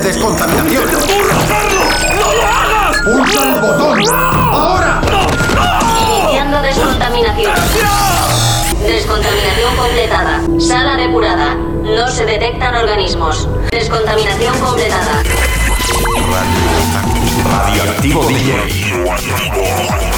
de descontaminación. Carlos! ¡No lo hagas! ¡Pulsa el botón! ¡Ahora! Iniciando descontaminación. Descontaminación completada. Sala depurada. No se detectan organismos. Descontaminación completada. Radioactivo DJ.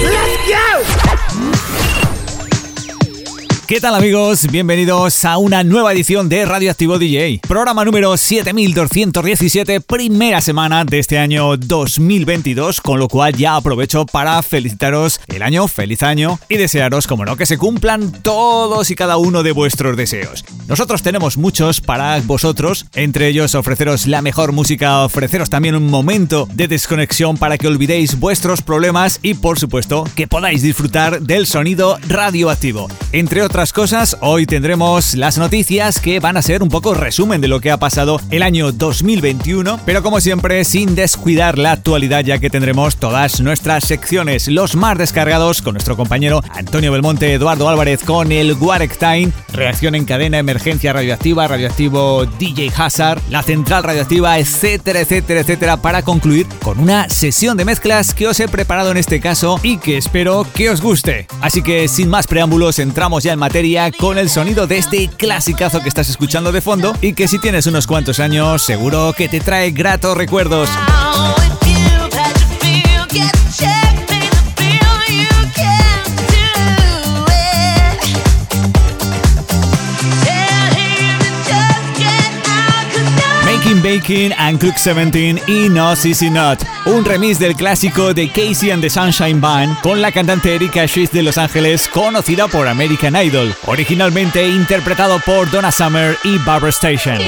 Let's go! ¿Qué tal amigos? Bienvenidos a una nueva edición de Radioactivo DJ. Programa número 7217, primera semana de este año 2022, con lo cual ya aprovecho para felicitaros el año, feliz año y desearos, como no, que se cumplan todos y cada uno de vuestros deseos. Nosotros tenemos muchos para vosotros, entre ellos ofreceros la mejor música, ofreceros también un momento de desconexión para que olvidéis vuestros problemas y por supuesto que podáis disfrutar del sonido radioactivo. Entre otras cosas, hoy tendremos las noticias que van a ser un poco resumen de lo que ha pasado el año 2021, pero como siempre sin descuidar la actualidad ya que tendremos todas nuestras secciones, los más descargados con nuestro compañero Antonio Belmonte, Eduardo Álvarez con el Warek reacción en cadena, emergencia radioactiva, radioactivo DJ Hazard, la central radioactiva, etcétera, etcétera, etcétera, para concluir con una sesión de mezclas que os he preparado en este caso y que espero que os guste. Así que sin más preámbulos, entramos ya en materia con el sonido de este clasicazo que estás escuchando de fondo y que si tienes unos cuantos años seguro que te trae gratos recuerdos. Baking and Cook 17 y No Sissy Not, un remix del clásico de Casey and the Sunshine Band con la cantante Erika Schiff de Los Ángeles, conocida por American Idol, originalmente interpretado por Donna Summer y Barbara Station.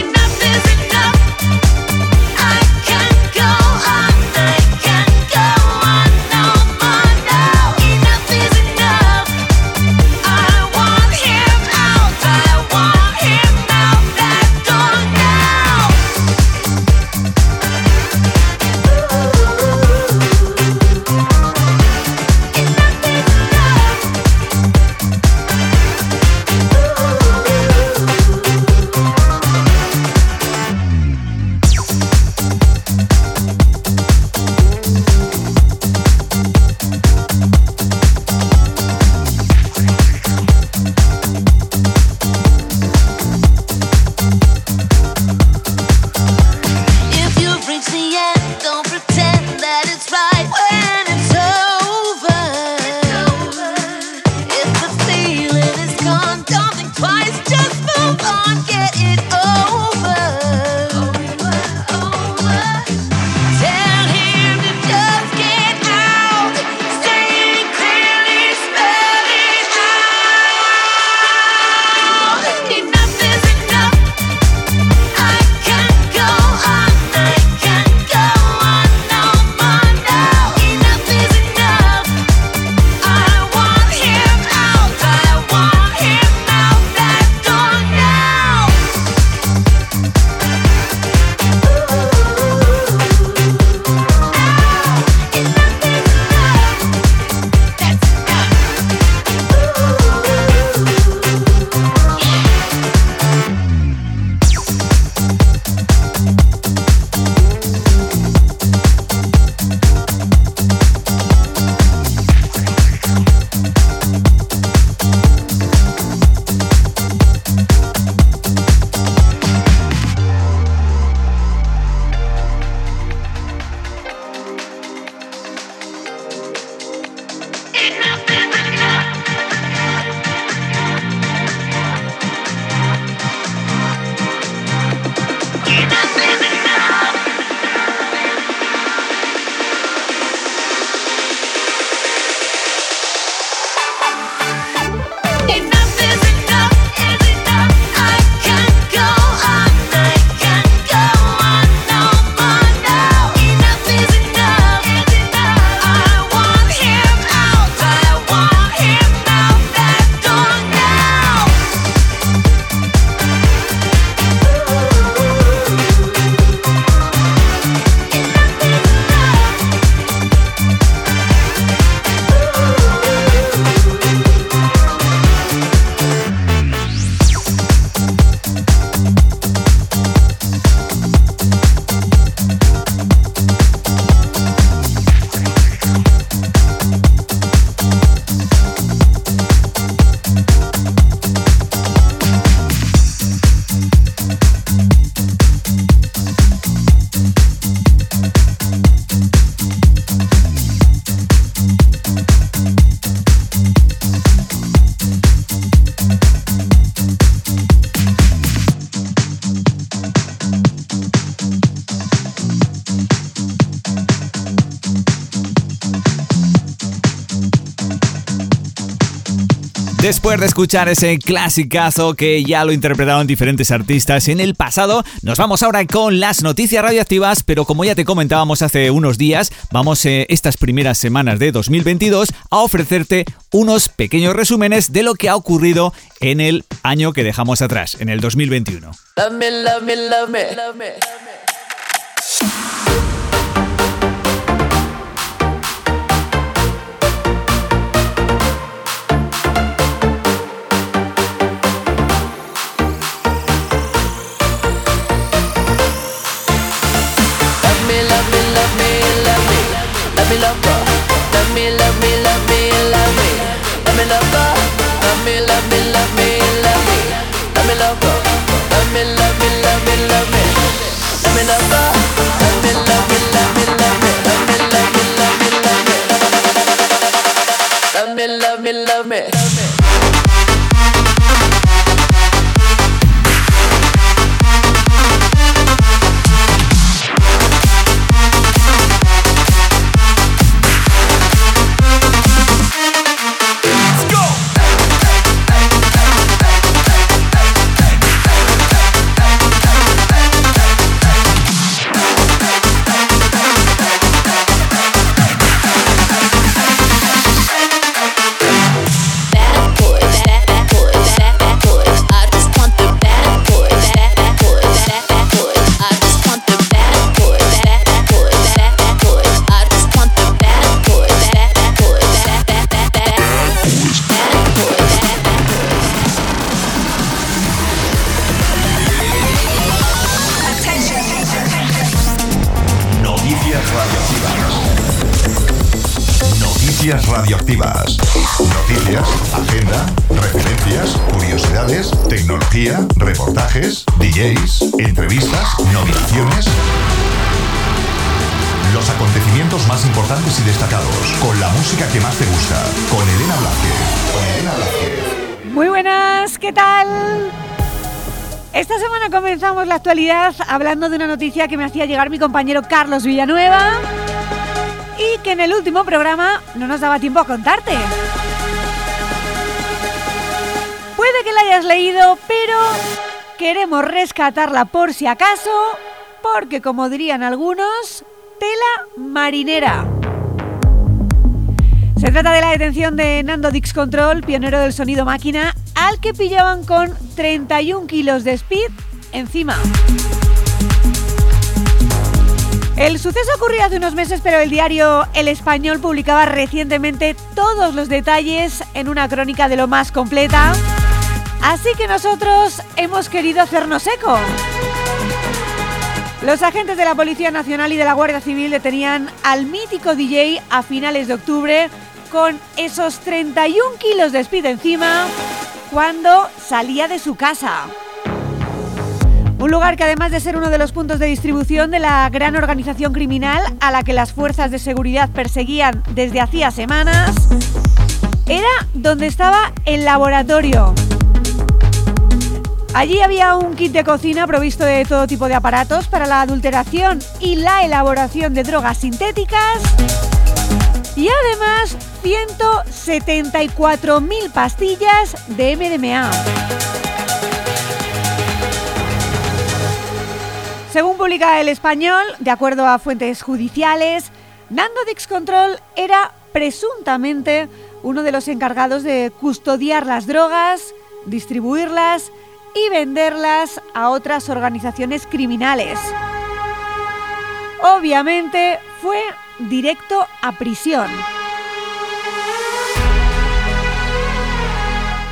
De escuchar ese clasicazo que ya lo interpretaron diferentes artistas en el pasado, nos vamos ahora con las noticias radioactivas, pero como ya te comentábamos hace unos días, vamos eh, estas primeras semanas de 2022 a ofrecerte unos pequeños resúmenes de lo que ha ocurrido en el año que dejamos atrás, en el 2021. love me, love me, love me, love me, love me, love me, love me, love me, love me, love me. Hablando de una noticia que me hacía llegar mi compañero Carlos Villanueva y que en el último programa no nos daba tiempo a contarte. Puede que la hayas leído, pero queremos rescatarla por si acaso, porque como dirían algunos, tela marinera. Se trata de la detención de Nando Dix Control, pionero del sonido máquina, al que pillaban con 31 kilos de speed encima. El suceso ocurrió hace unos meses, pero el diario El Español publicaba recientemente todos los detalles en una crónica de lo más completa. Así que nosotros hemos querido hacernos eco. Los agentes de la Policía Nacional y de la Guardia Civil detenían al mítico DJ a finales de octubre con esos 31 kilos de speed encima cuando salía de su casa. Un lugar que además de ser uno de los puntos de distribución de la gran organización criminal a la que las fuerzas de seguridad perseguían desde hacía semanas, era donde estaba el laboratorio. Allí había un kit de cocina provisto de todo tipo de aparatos para la adulteración y la elaboración de drogas sintéticas y además 174.000 pastillas de MDMA. Según publica el español, de acuerdo a fuentes judiciales, Nando Dix Control era presuntamente uno de los encargados de custodiar las drogas, distribuirlas y venderlas a otras organizaciones criminales. Obviamente fue directo a prisión.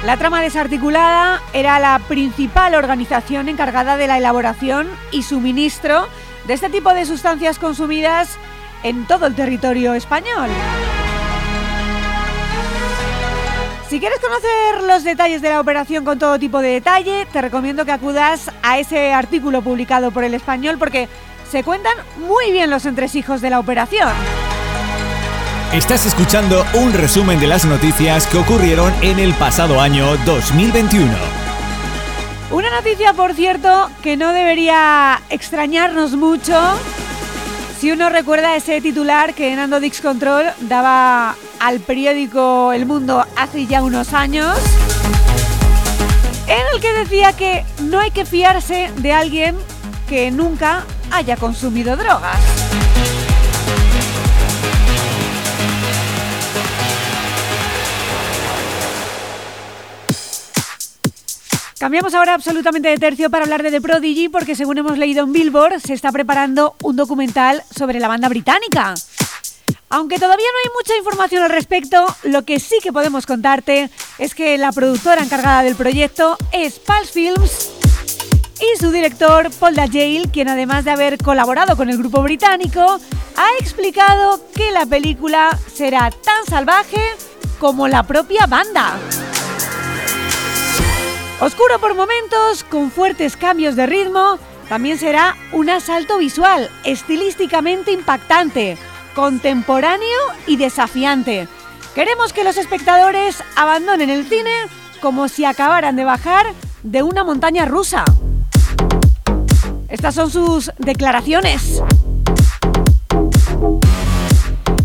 La trama desarticulada era la principal organización encargada de la elaboración y suministro de este tipo de sustancias consumidas en todo el territorio español. Si quieres conocer los detalles de la operación con todo tipo de detalle, te recomiendo que acudas a ese artículo publicado por el español porque se cuentan muy bien los entresijos de la operación. Estás escuchando un resumen de las noticias que ocurrieron en el pasado año 2021. Una noticia, por cierto, que no debería extrañarnos mucho si uno recuerda ese titular que Nando Dix Control daba al periódico El Mundo hace ya unos años, en el que decía que no hay que fiarse de alguien que nunca haya consumido drogas. Cambiamos ahora absolutamente de tercio para hablar de The Prodigy porque según hemos leído en Billboard se está preparando un documental sobre la banda británica. Aunque todavía no hay mucha información al respecto, lo que sí que podemos contarte es que la productora encargada del proyecto es Pulse Films y su director Paul Dajale, quien además de haber colaborado con el grupo británico, ha explicado que la película será tan salvaje como la propia banda. Oscuro por momentos, con fuertes cambios de ritmo, también será un asalto visual, estilísticamente impactante, contemporáneo y desafiante. Queremos que los espectadores abandonen el cine como si acabaran de bajar de una montaña rusa. Estas son sus declaraciones.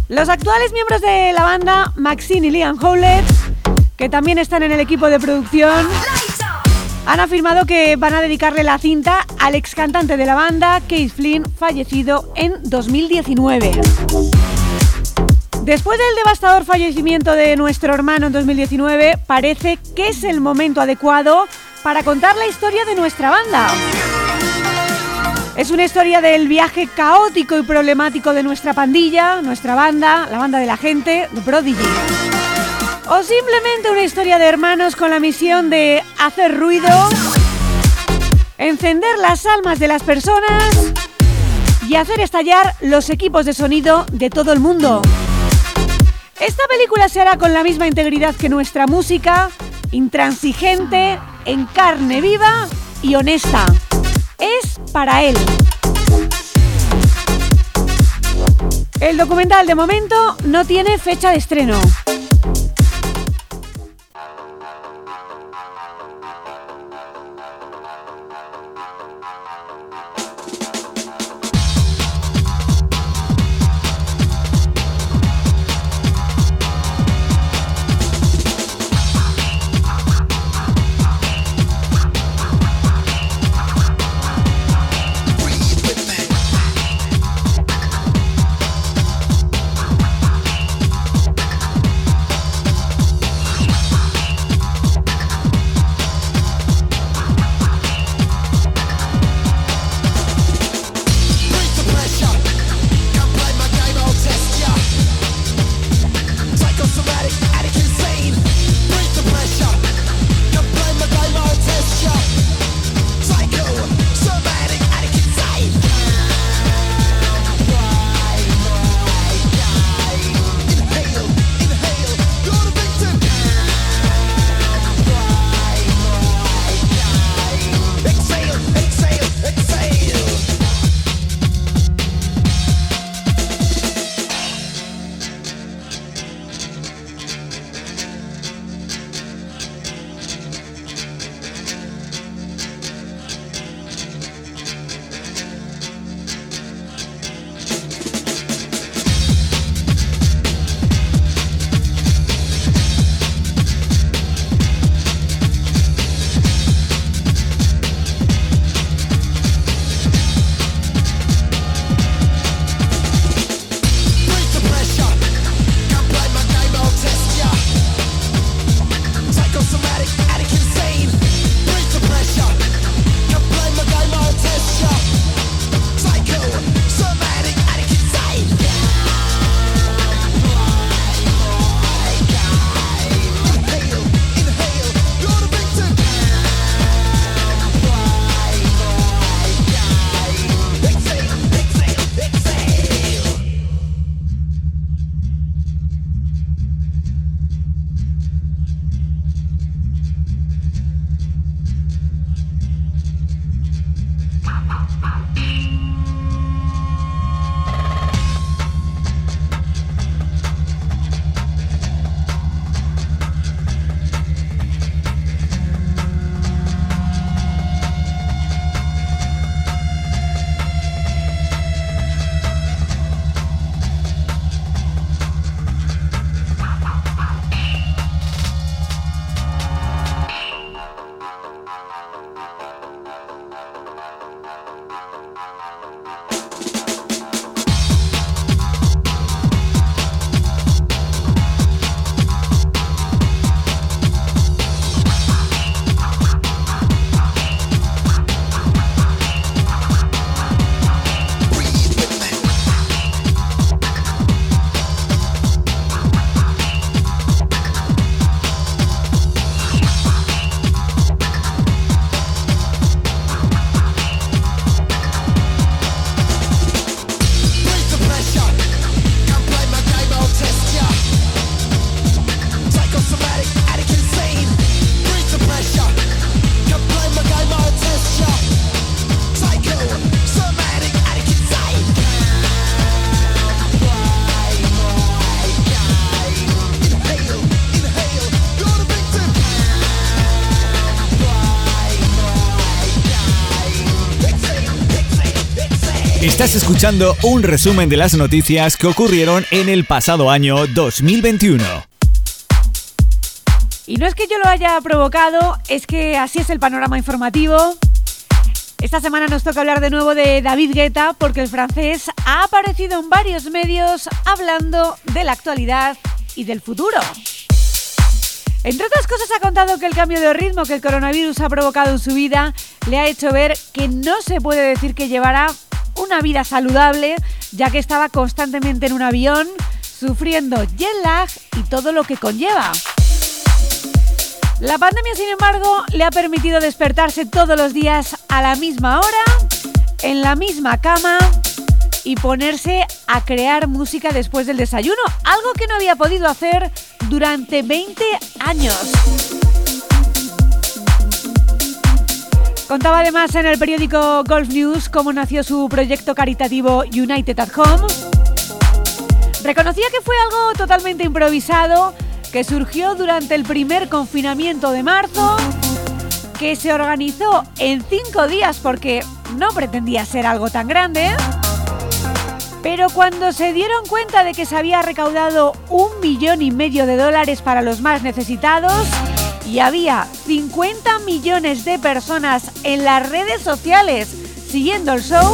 Los actuales miembros de la banda, Maxine y Liam Howlett, que también están en el equipo de producción, han afirmado que van a dedicarle la cinta al ex cantante de la banda, Keith Flynn, fallecido en 2019. Después del devastador fallecimiento de nuestro hermano en 2019, parece que es el momento adecuado para contar la historia de nuestra banda. Es una historia del viaje caótico y problemático de nuestra pandilla, nuestra banda, la banda de la gente, The Prodigy. O simplemente una historia de hermanos con la misión de hacer ruido, encender las almas de las personas y hacer estallar los equipos de sonido de todo el mundo. Esta película se hará con la misma integridad que nuestra música, intransigente, en carne viva y honesta. Es para él. El documental de momento no tiene fecha de estreno. Estás escuchando un resumen de las noticias que ocurrieron en el pasado año 2021. Y no es que yo lo haya provocado, es que así es el panorama informativo. Esta semana nos toca hablar de nuevo de David Guetta porque el francés ha aparecido en varios medios hablando de la actualidad y del futuro. Entre otras cosas ha contado que el cambio de ritmo que el coronavirus ha provocado en su vida le ha hecho ver que no se puede decir que llevará una vida saludable, ya que estaba constantemente en un avión, sufriendo jet lag y todo lo que conlleva. La pandemia, sin embargo, le ha permitido despertarse todos los días a la misma hora, en la misma cama y ponerse a crear música después del desayuno, algo que no había podido hacer durante 20 años. Contaba además en el periódico Golf News cómo nació su proyecto caritativo United at Home. Reconocía que fue algo totalmente improvisado, que surgió durante el primer confinamiento de marzo, que se organizó en cinco días porque no pretendía ser algo tan grande. Pero cuando se dieron cuenta de que se había recaudado un millón y medio de dólares para los más necesitados y había 50 millones de personas en las redes sociales siguiendo el show,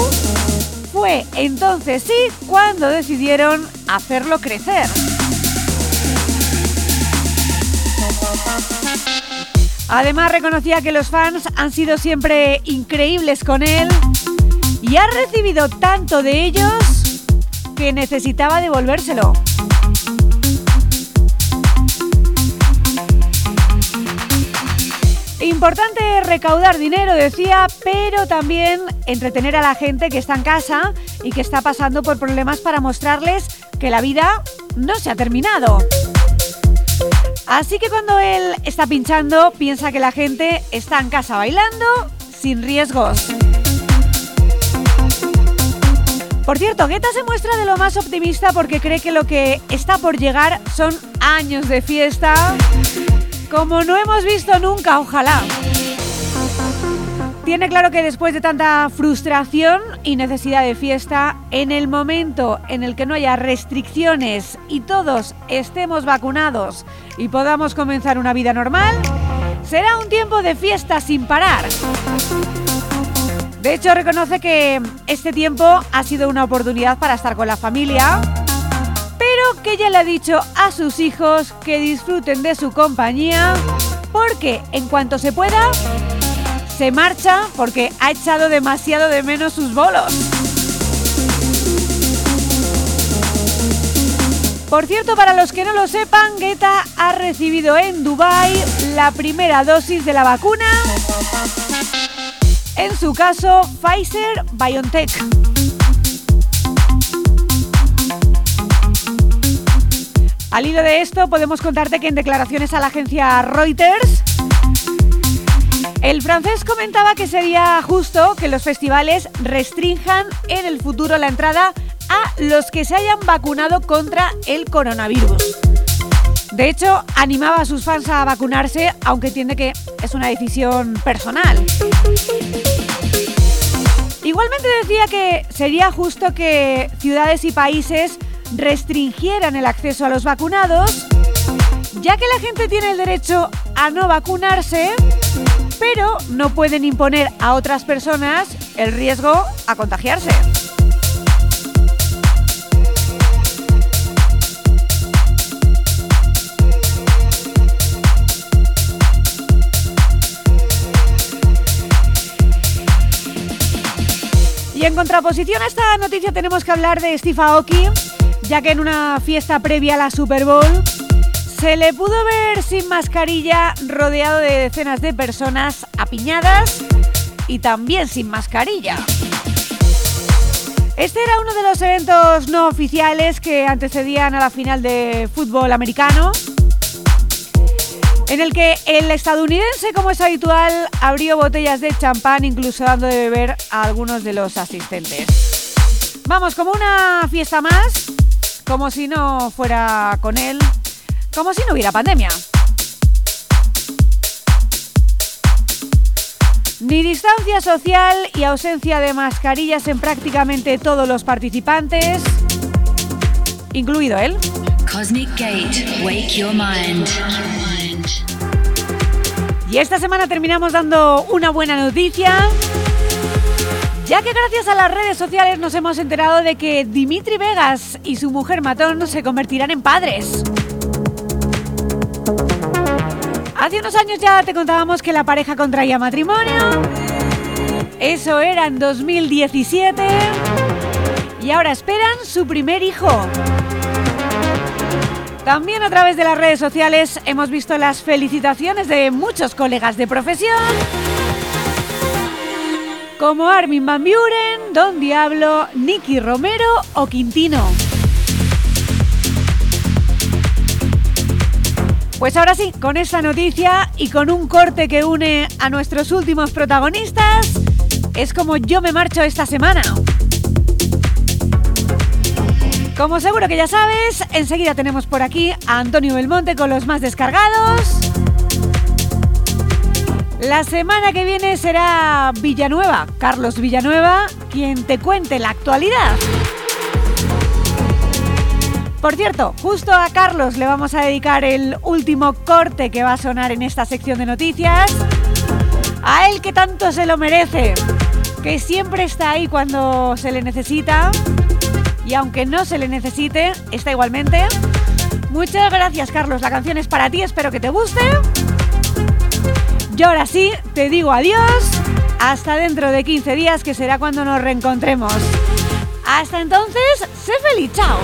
fue entonces sí cuando decidieron hacerlo crecer. Además reconocía que los fans han sido siempre increíbles con él y ha recibido tanto de ellos que necesitaba devolvérselo. Importante recaudar dinero, decía, pero también entretener a la gente que está en casa y que está pasando por problemas para mostrarles que la vida no se ha terminado. Así que cuando él está pinchando, piensa que la gente está en casa bailando sin riesgos. Por cierto, Guetta se muestra de lo más optimista porque cree que lo que está por llegar son años de fiesta, como no hemos visto nunca, ojalá. Tiene claro que después de tanta frustración y necesidad de fiesta, en el momento en el que no haya restricciones y todos estemos vacunados y podamos comenzar una vida normal, será un tiempo de fiesta sin parar. De hecho, reconoce que este tiempo ha sido una oportunidad para estar con la familia, que ya le ha dicho a sus hijos que disfruten de su compañía, porque en cuanto se pueda, se marcha porque ha echado demasiado de menos sus bolos. Por cierto, para los que no lo sepan, Guetta ha recibido en Dubai la primera dosis de la vacuna en su caso Pfizer BioNTech. Al hilo de esto, podemos contarte que en declaraciones a la agencia Reuters, el francés comentaba que sería justo que los festivales restrinjan en el futuro la entrada a los que se hayan vacunado contra el coronavirus. De hecho, animaba a sus fans a vacunarse, aunque entiende que es una decisión personal. Igualmente decía que sería justo que ciudades y países restringieran el acceso a los vacunados, ya que la gente tiene el derecho a no vacunarse, pero no pueden imponer a otras personas el riesgo a contagiarse. Y en contraposición a esta noticia tenemos que hablar de Steve Aoki, ya que en una fiesta previa a la Super Bowl se le pudo ver sin mascarilla rodeado de decenas de personas apiñadas y también sin mascarilla. Este era uno de los eventos no oficiales que antecedían a la final de fútbol americano en el que el estadounidense, como es habitual, abrió botellas de champán, incluso dando de beber a algunos de los asistentes. Vamos, como una fiesta más, como si no fuera con él, como si no hubiera pandemia. Ni distancia social y ausencia de mascarillas en prácticamente todos los participantes, incluido él. Cosmic Gate, wake your mind. Y esta semana terminamos dando una buena noticia, ya que gracias a las redes sociales nos hemos enterado de que Dimitri Vegas y su mujer Matón se convertirán en padres. Hace unos años ya te contábamos que la pareja contraía matrimonio. Eso era en 2017. Y ahora esperan su primer hijo. También a través de las redes sociales hemos visto las felicitaciones de muchos colegas de profesión, como Armin Van Buren, Don Diablo, Nicky Romero o Quintino. Pues ahora sí, con esta noticia y con un corte que une a nuestros últimos protagonistas, es como yo me marcho esta semana. Como seguro que ya sabes, enseguida tenemos por aquí a Antonio Belmonte con los más descargados. La semana que viene será Villanueva, Carlos Villanueva, quien te cuente la actualidad. Por cierto, justo a Carlos le vamos a dedicar el último corte que va a sonar en esta sección de noticias. A él que tanto se lo merece, que siempre está ahí cuando se le necesita y aunque no se le necesite, está igualmente. Muchas gracias Carlos, la canción es para ti, espero que te guste. Yo ahora sí, te digo adiós, hasta dentro de 15 días que será cuando nos reencontremos. Hasta entonces, sé feliz, chao.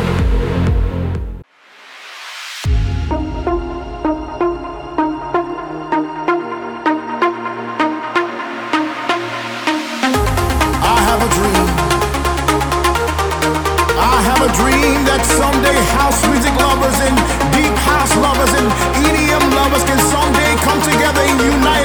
Dream that someday house music lovers and deep house lovers and EDM lovers can someday come together and unite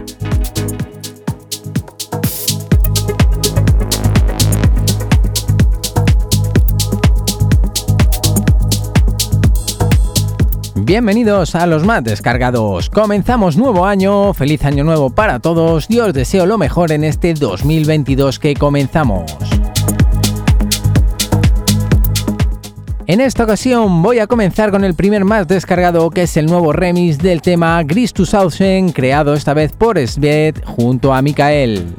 Bienvenidos a los más descargados. Comenzamos nuevo año, feliz año nuevo para todos y os deseo lo mejor en este 2022 que comenzamos. En esta ocasión voy a comenzar con el primer más descargado que es el nuevo remix del tema Gris 2000 creado esta vez por Svet junto a Mikael.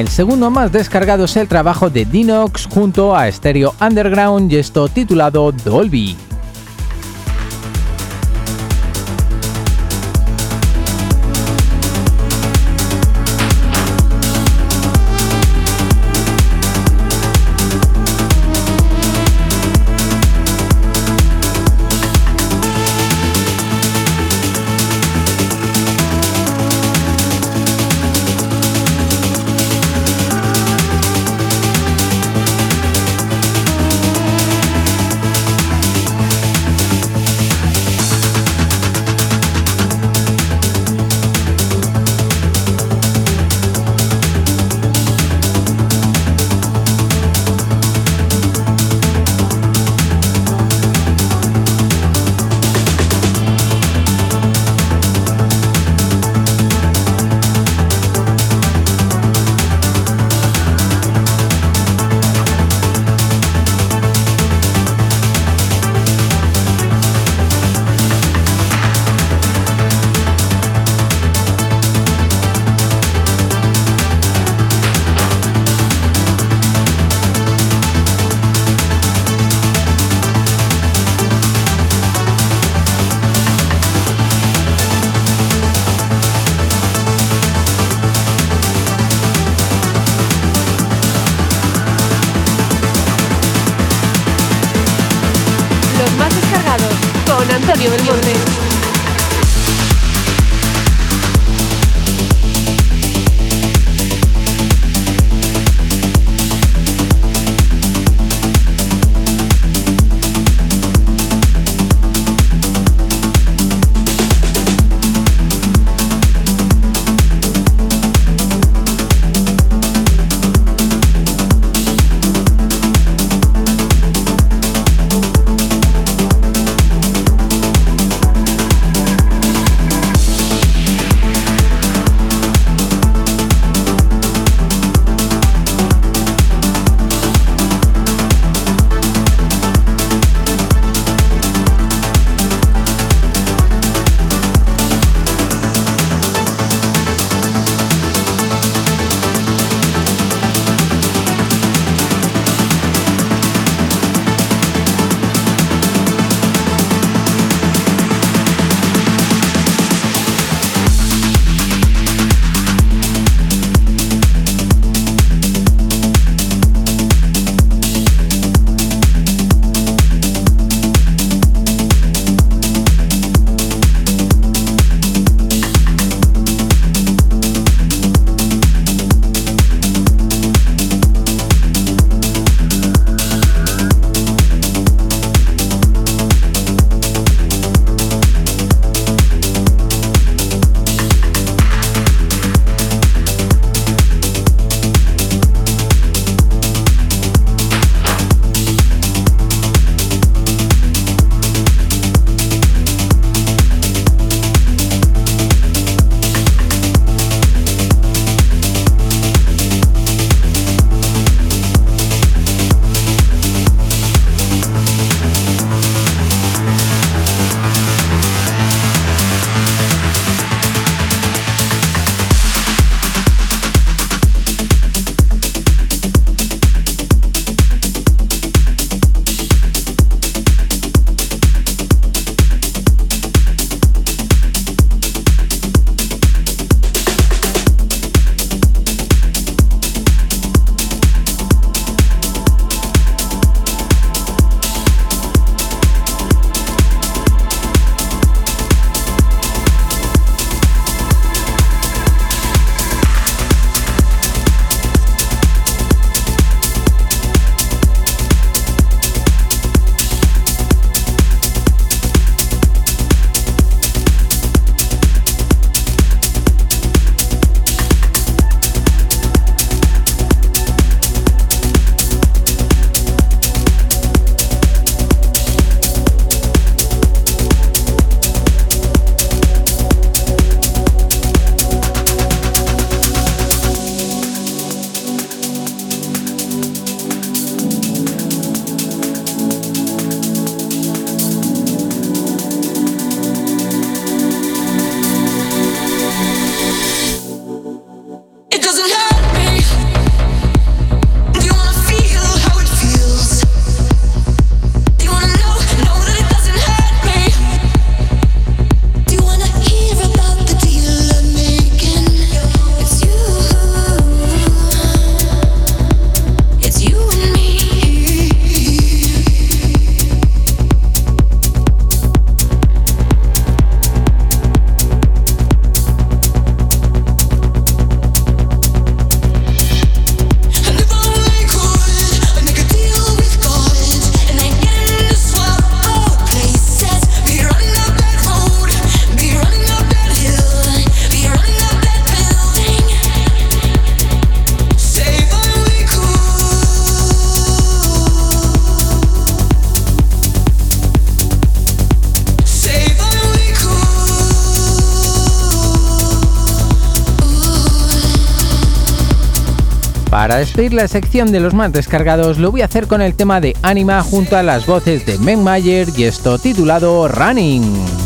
El segundo más descargado es el trabajo de Dinox junto a Stereo Underground y esto titulado Dolby. Para despedir la sección de los más descargados lo voy a hacer con el tema de Anima junto a las voces de Meg Mayer y esto titulado Running.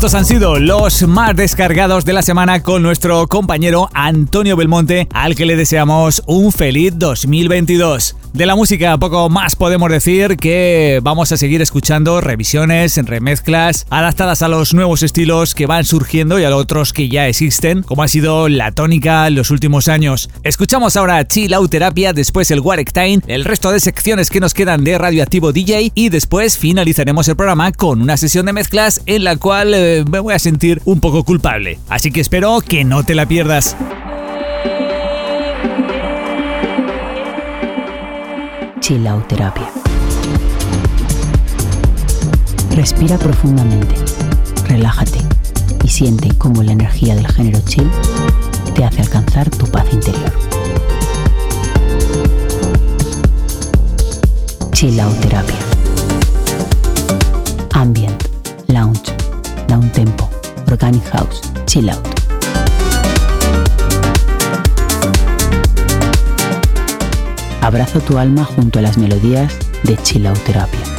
Estos han sido los más descargados de la semana con nuestro compañero Antonio Belmonte, al que le deseamos un feliz 2022. De la música poco más podemos decir que vamos a seguir escuchando revisiones, remezclas, adaptadas a los nuevos estilos que van surgiendo y a los otros que ya existen, como ha sido la tónica en los últimos años. Escuchamos ahora Chill Out Terapia, después el Warek Time, el resto de secciones que nos quedan de Radioactivo DJ y después finalizaremos el programa con una sesión de mezclas en la cual eh, me voy a sentir un poco culpable. Así que espero que no te la pierdas. Chilauterapia. Respira profundamente, relájate y siente cómo la energía del género chill te hace alcanzar tu paz interior. Chilauterapia. Ambient, lounge, down tempo, organic house, chill out. Abrazo tu alma junto a las melodías de Chilauterapia.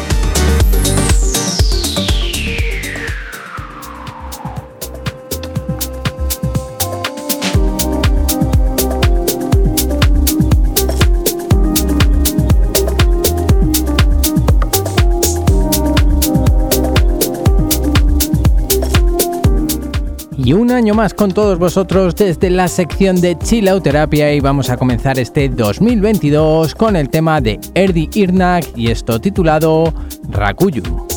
Año más con todos vosotros desde la sección de Chilauterapia y vamos a comenzar este 2022 con el tema de Erdi Irnak y esto titulado Rakuyu.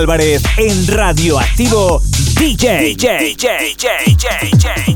Álvarez en Radioactivo DJ. DJ, DJ, DJ.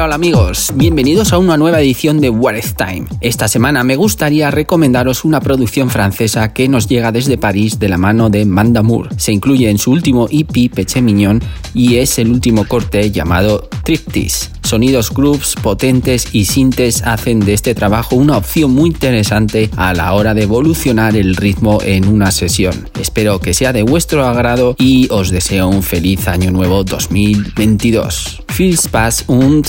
Hola, amigos, bienvenidos a una nueva edición de What is Time. Esta semana me gustaría recomendaros una producción francesa que nos llega desde París de la mano de Mandamour. Se incluye en su último EP Peche Mignon y es el último corte llamado Triptis. Sonidos groups potentes y sintes hacen de este trabajo una opción muy interesante a la hora de evolucionar el ritmo en una sesión. Espero que sea de vuestro agrado y os deseo un feliz año nuevo 2022. Viel Spaß und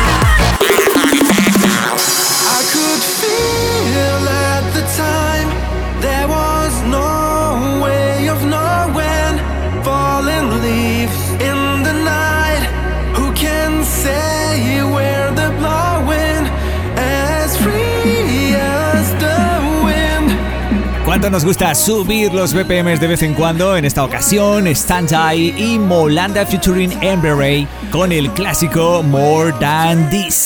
nos gusta subir los BPMs de vez en cuando, en esta ocasión Stand y Molanda featuring Amber Ray con el clásico More Than This.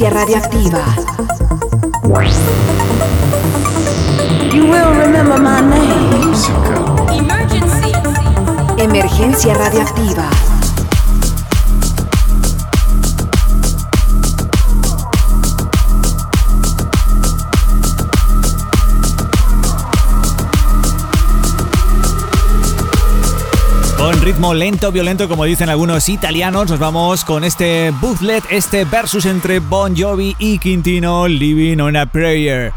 frecuencia radioactiva. violento, como dicen algunos italianos. Nos vamos con este bootlet, este versus entre Bon Jovi y Quintino, Living on a Prayer.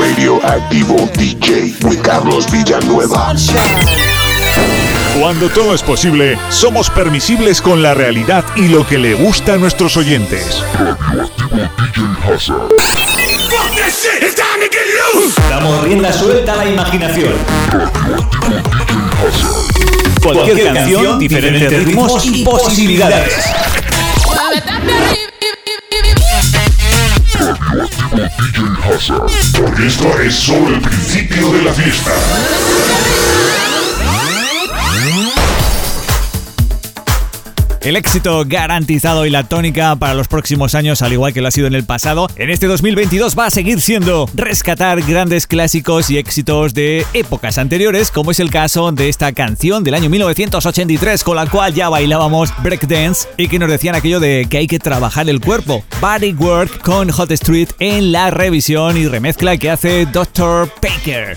Radioactivo DJ with Carlos Villanueva. Cuando todo es posible, somos permisibles con la realidad y lo que le gusta a nuestros oyentes. Damos rienda suelta a la imaginación. Cualquier canción, diferentes ritmos y posibilidades. Porque esto es solo el principio de la fiesta. El éxito garantizado y la tónica para los próximos años, al igual que lo ha sido en el pasado, en este 2022 va a seguir siendo rescatar grandes clásicos y éxitos de épocas anteriores, como es el caso de esta canción del año 1983 con la cual ya bailábamos breakdance y que nos decían aquello de que hay que trabajar el cuerpo. Body Work con Hot Street en la revisión y remezcla que hace Dr. Baker.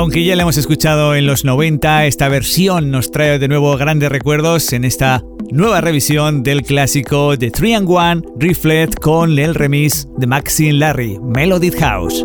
Aunque ya la hemos escuchado en los 90, esta versión nos trae de nuevo grandes recuerdos en esta nueva revisión del clásico de 3 and 1 Reflect con el remix de Maxine Larry, Melody House.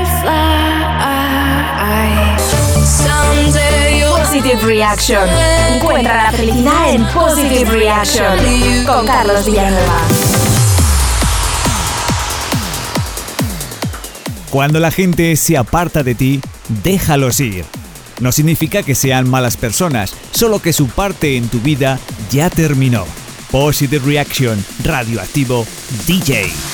Positive Reaction. Encuentra la felicidad en Positive Reaction con Carlos Villanueva. Cuando la gente se aparta de ti, déjalos ir. No significa que sean malas personas, solo que su parte en tu vida ya terminó. Positive Reaction, radioactivo DJ.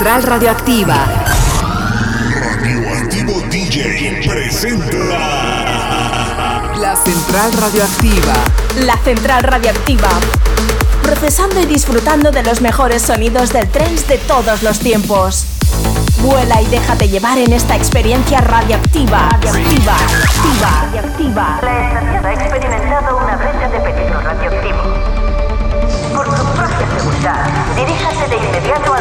Central Radioactiva. Radioactivo DJ presenta. La Central Radioactiva. La Central Radioactiva. Procesando y disfrutando de los mejores sonidos del trance de todos los tiempos. Vuela y déjate llevar en esta experiencia radioactiva. Radioactiva. Radioactiva. radioactiva. La estación ha experimentado una brecha de peligro radioactivo. Por su propia seguridad, diríjase de inmediato al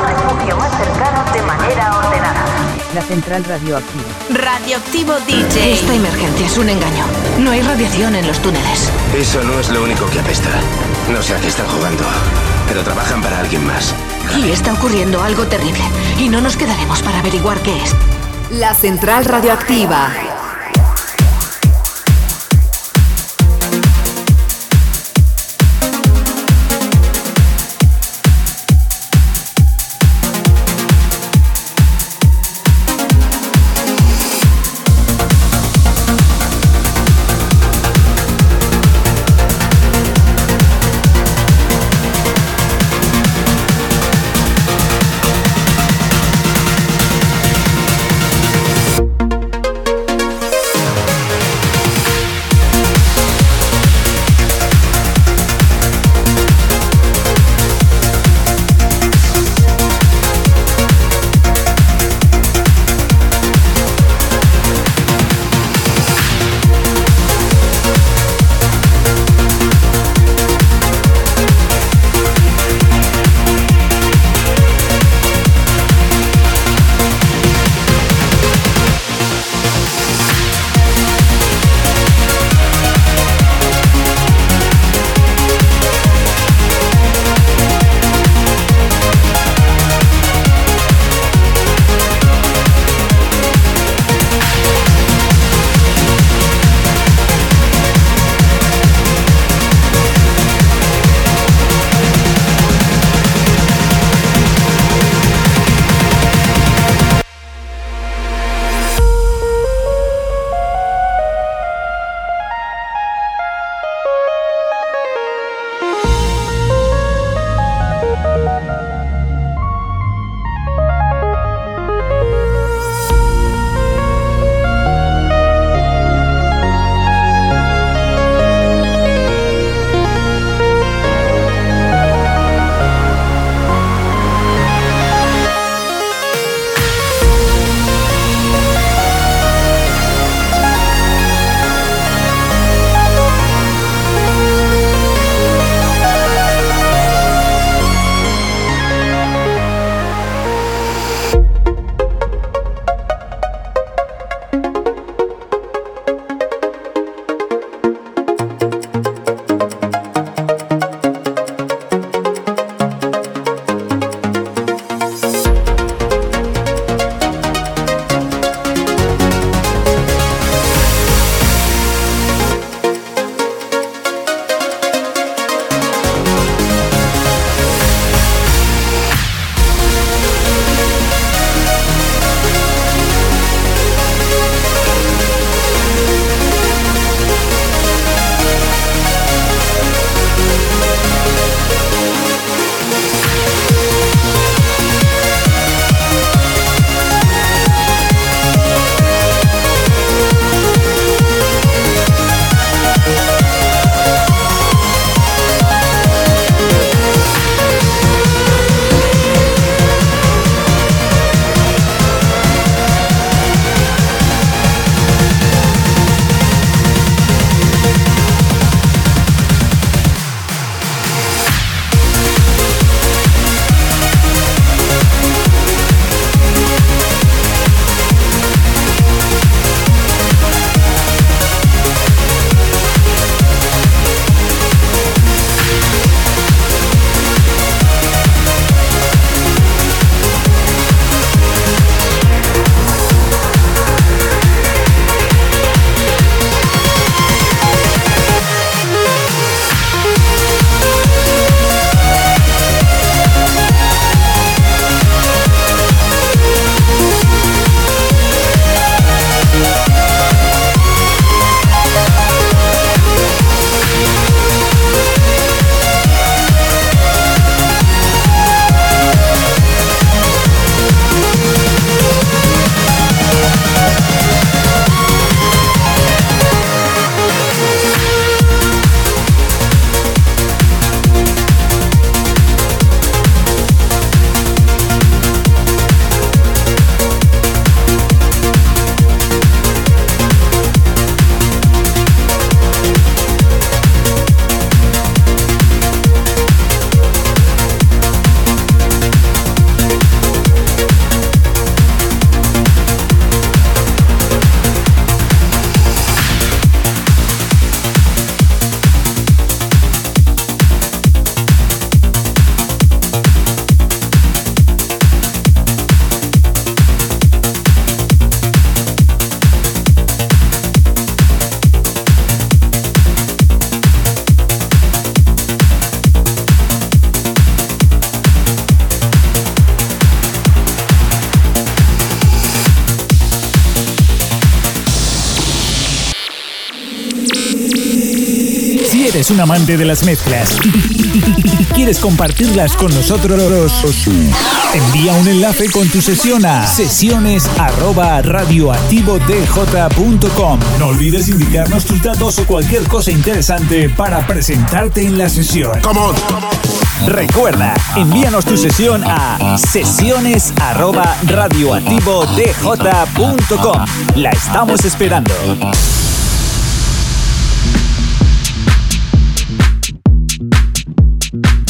La central radioactiva. Radioactivo DJ. Esta emergencia es un engaño. No hay radiación en los túneles. Eso no es lo único que apesta. No sé a qué están jugando, pero trabajan para alguien más. Y está ocurriendo algo terrible. Y no nos quedaremos para averiguar qué es. La Central Radioactiva. Un amante de las mezclas. Y quieres compartirlas con nosotros, envía un enlace con tu sesión a sesiones No olvides indicarnos tus datos o cualquier cosa interesante para presentarte en la sesión. Recuerda, envíanos tu sesión a sesiones La estamos esperando.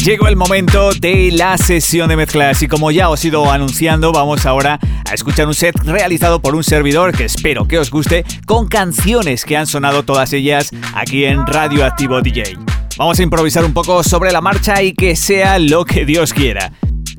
Llegó el momento de la sesión de mezclas y como ya os he ido anunciando, vamos ahora a escuchar un set realizado por un servidor que espero que os guste con canciones que han sonado todas ellas aquí en Radio Activo DJ. Vamos a improvisar un poco sobre la marcha y que sea lo que Dios quiera.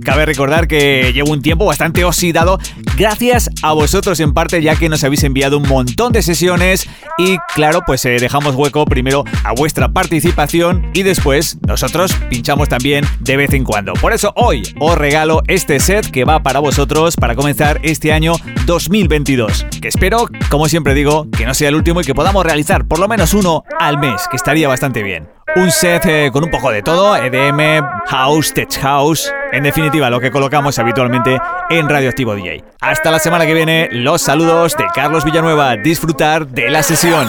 Cabe recordar que llevo un tiempo bastante oxidado gracias a vosotros en parte ya que nos habéis enviado un montón de sesiones y claro pues eh, dejamos hueco primero a vuestra participación y después nosotros pinchamos también de vez en cuando. Por eso hoy os regalo este set que va para vosotros para comenzar este año 2022 que espero como siempre digo que no sea el último y que podamos realizar por lo menos uno al mes que estaría bastante bien. Un set eh, con un poco de todo, EDM, House, Tech House, en definitiva lo que colocamos habitualmente en Radioactivo DJ. Hasta la semana que viene, los saludos de Carlos Villanueva, disfrutar de la sesión.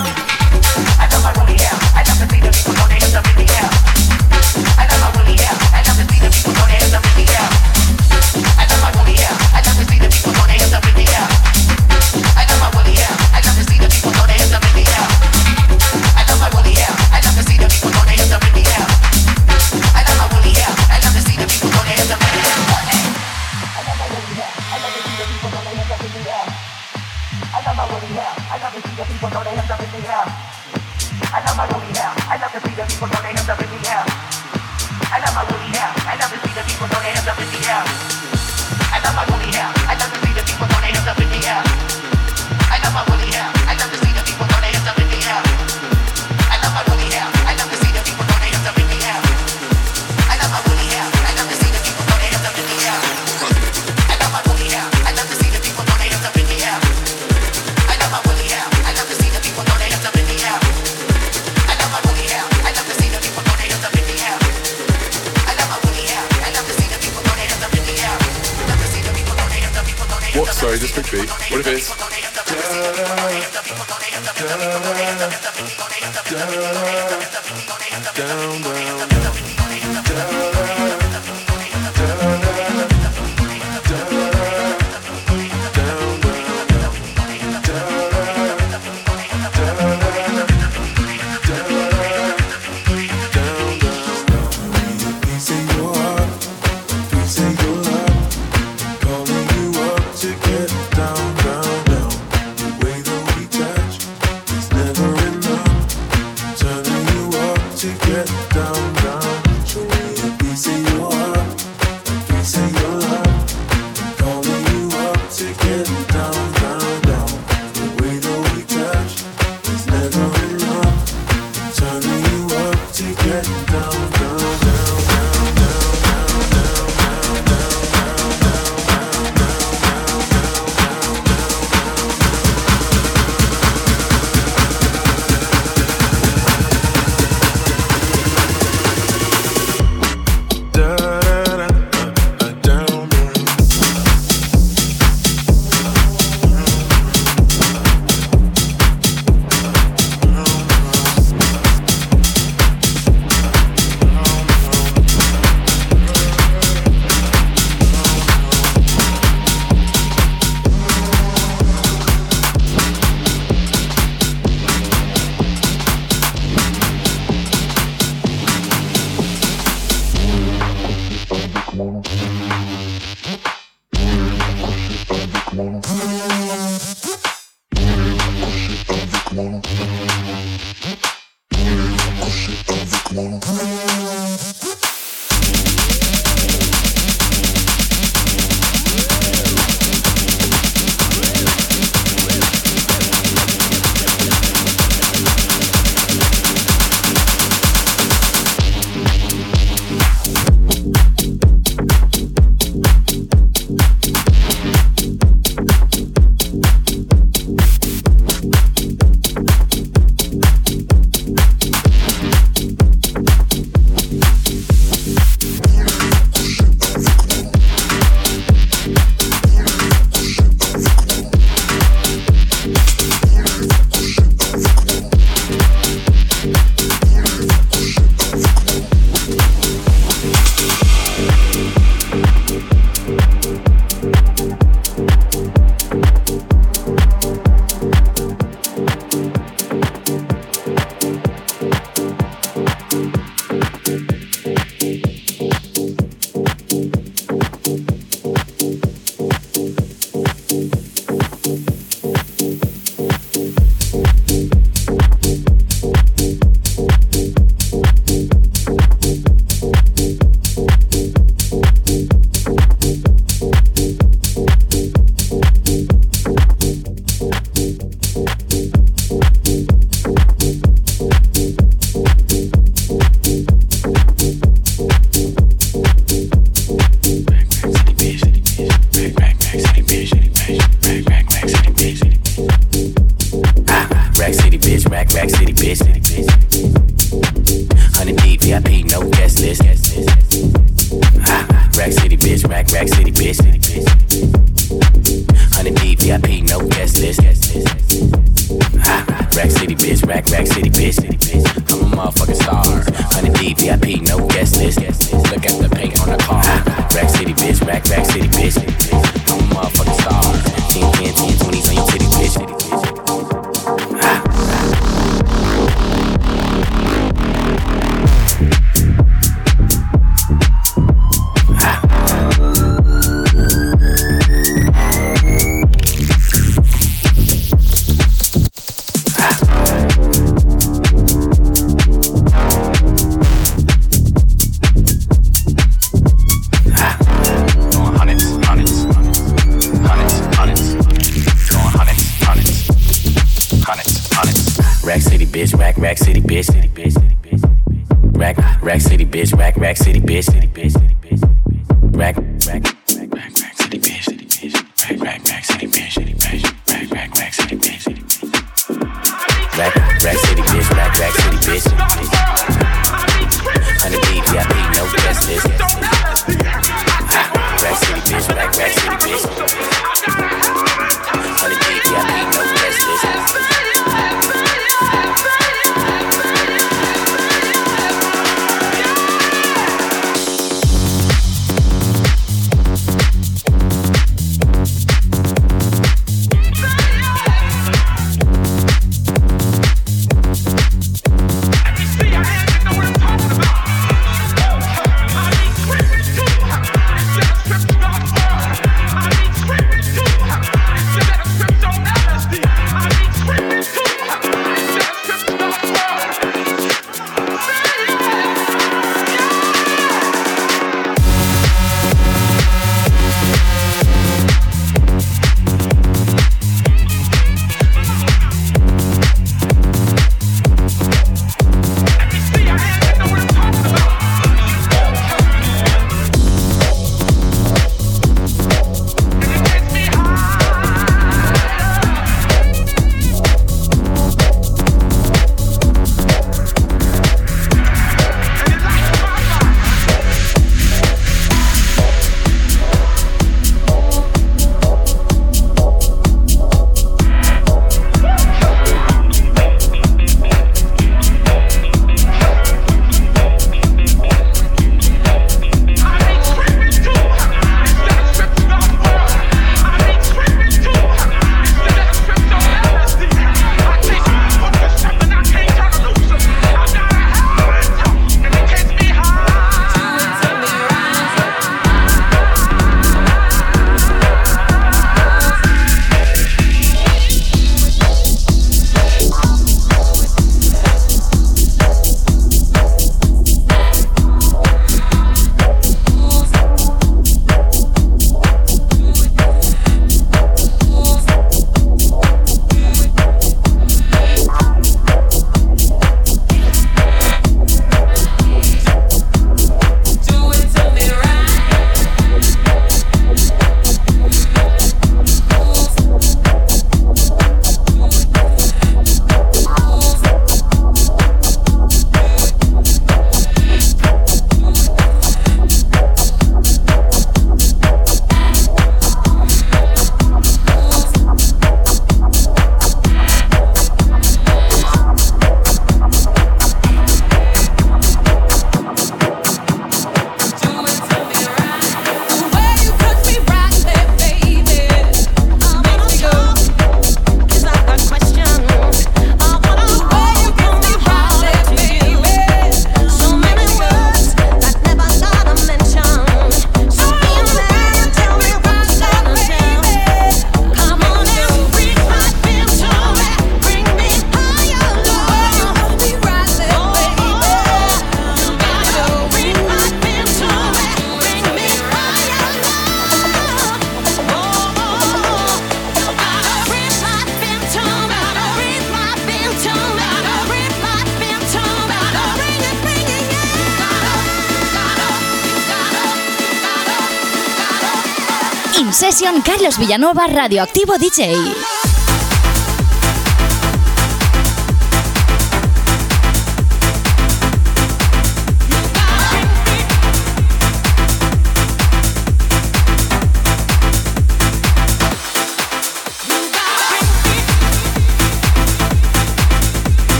Carlos Villanueva Radioactivo DJ.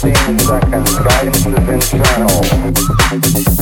15 seconds. Guidance the internal.